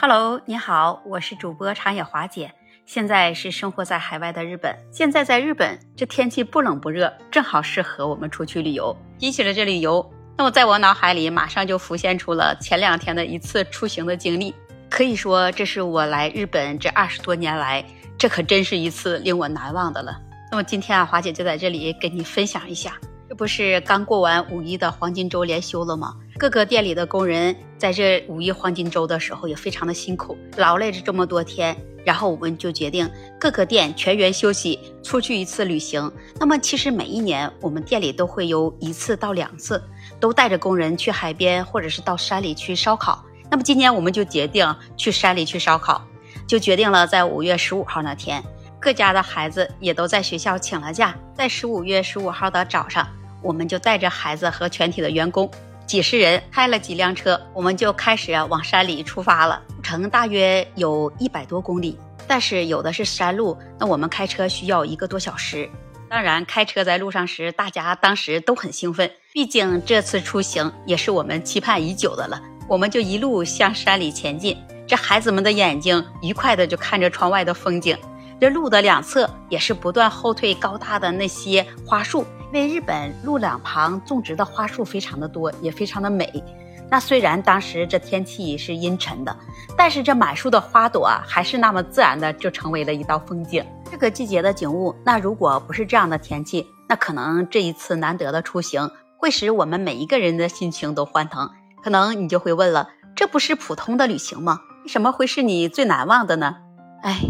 Hello，你好，我是主播长野华姐，现在是生活在海外的日本。现在在日本，这天气不冷不热，正好适合我们出去旅游。提起了这旅游，那么在我脑海里马上就浮现出了前两天的一次出行的经历。可以说，这是我来日本这二十多年来，这可真是一次令我难忘的了。那么今天啊，华姐就在这里跟你分享一下。这不是刚过完五一的黄金周连休了吗？各个店里的工人在这五一黄金周的时候也非常的辛苦，劳累着这么多天。然后我们就决定各个店全员休息，出去一次旅行。那么其实每一年我们店里都会有一次到两次，都带着工人去海边或者是到山里去烧烤。那么今年我们就决定去山里去烧烤，就决定了在五月十五号那天，各家的孩子也都在学校请了假，在十五月十五号的早上。我们就带着孩子和全体的员工，几十人开了几辆车，我们就开始往山里出发了。路程大约有一百多公里，但是有的是山路，那我们开车需要一个多小时。当然，开车在路上时，大家当时都很兴奋，毕竟这次出行也是我们期盼已久的了。我们就一路向山里前进，这孩子们的眼睛愉快的就看着窗外的风景。这路的两侧也是不断后退高大的那些花树。因为日本路两旁种植的花树非常的多，也非常的美。那虽然当时这天气是阴沉的，但是这满树的花朵啊，还是那么自然的就成为了一道风景。这个季节的景物，那如果不是这样的天气，那可能这一次难得的出行，会使我们每一个人的心情都欢腾。可能你就会问了，这不是普通的旅行吗？为什么会是你最难忘的呢？哎。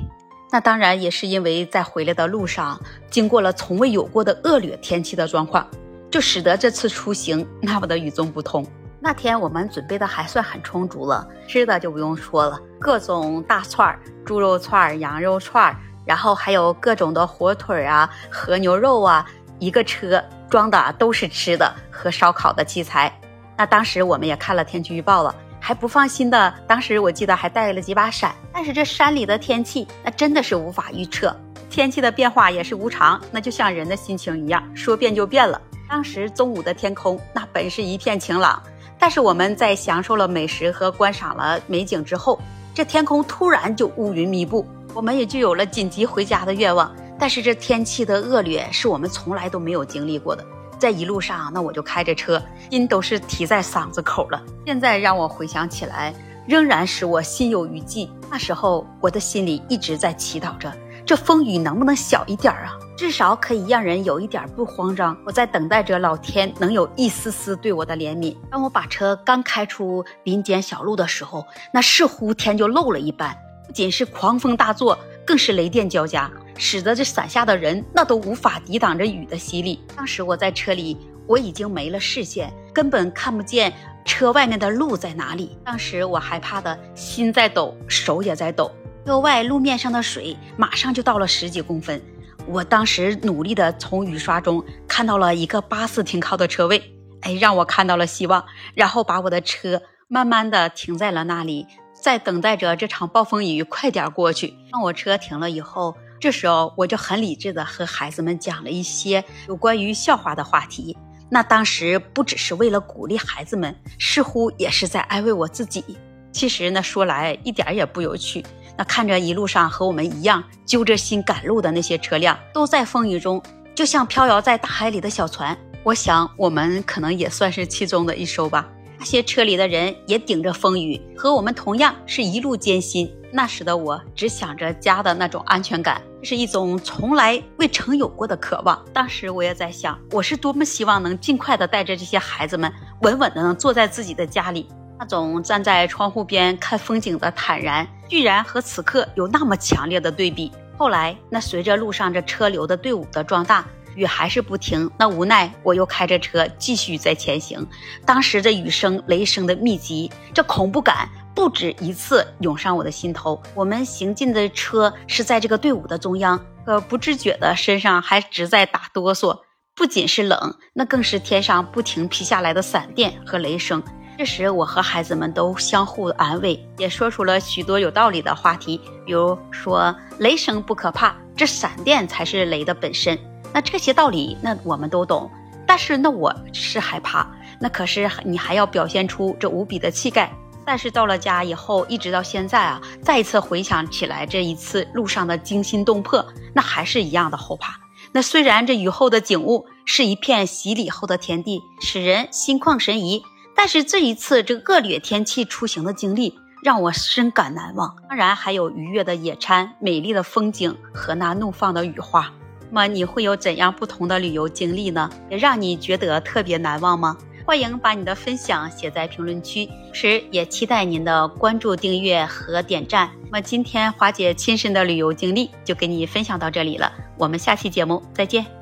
那当然也是因为在回来的路上，经过了从未有过的恶劣天气的状况，就使得这次出行那么的与众不同。那天我们准备的还算很充足了，吃的就不用说了，各种大串儿、猪肉串儿、羊肉串儿，然后还有各种的火腿啊和牛肉啊，一个车装的都是吃的和烧烤的器材。那当时我们也看了天气预报了。还不放心的，当时我记得还带了几把伞。但是这山里的天气，那真的是无法预测，天气的变化也是无常，那就像人的心情一样，说变就变了。当时中午的天空，那本是一片晴朗，但是我们在享受了美食和观赏了美景之后，这天空突然就乌云密布，我们也就有了紧急回家的愿望。但是这天气的恶劣，是我们从来都没有经历过的。在一路上，那我就开着车，音都是提在嗓子口了。现在让我回想起来，仍然使我心有余悸。那时候我的心里一直在祈祷着，这风雨能不能小一点啊？至少可以让人有一点不慌张。我在等待着老天能有一丝丝对我的怜悯。当我把车刚开出林间小路的时候，那似乎天就漏了一般，不仅是狂风大作，更是雷电交加。使得这伞下的人那都无法抵挡着雨的洗礼。当时我在车里，我已经没了视线，根本看不见车外面的路在哪里。当时我害怕的心在抖，手也在抖。车外路面上的水马上就到了十几公分。我当时努力的从雨刷中看到了一个巴士停靠的车位，哎，让我看到了希望。然后把我的车慢慢的停在了那里，在等待着这场暴风雨快点过去。当我车停了以后。这时候我就很理智的和孩子们讲了一些有关于笑话的话题。那当时不只是为了鼓励孩子们，似乎也是在安慰我自己。其实呢，说来一点也不有趣。那看着一路上和我们一样揪着心赶路的那些车辆，都在风雨中，就像飘摇在大海里的小船。我想我们可能也算是其中的一艘吧。那些车里的人也顶着风雨，和我们同样是一路艰辛。那时的我只想着家的那种安全感，是一种从来未曾有过的渴望。当时我也在想，我是多么希望能尽快的带着这些孩子们，稳稳的能坐在自己的家里。那种站在窗户边看风景的坦然，居然和此刻有那么强烈的对比。后来，那随着路上这车流的队伍的壮大，雨还是不停。那无奈，我又开着车继续在前行。当时这雨声、雷声的密集，这恐怖感。不止一次涌上我的心头。我们行进的车是在这个队伍的中央，呃不自觉的身上还直在打哆嗦。不仅是冷，那更是天上不停劈下来的闪电和雷声。这时，我和孩子们都相互安慰，也说出了许多有道理的话题，比如说雷声不可怕，这闪电才是雷的本身。那这些道理，那我们都懂。但是，那我是害怕。那可是你还要表现出这无比的气概。但是到了家以后，一直到现在啊，再一次回想起来这一次路上的惊心动魄，那还是一样的后怕。那虽然这雨后的景物是一片洗礼后的天地，使人心旷神怡，但是这一次这恶劣天气出行的经历让我深感难忘。当然还有愉悦的野餐、美丽的风景和那怒放的雨花。那么你会有怎样不同的旅游经历呢？也让你觉得特别难忘吗？欢迎把你的分享写在评论区，同时也期待您的关注、订阅和点赞。那么今天华姐亲身的旅游经历就给你分享到这里了，我们下期节目再见。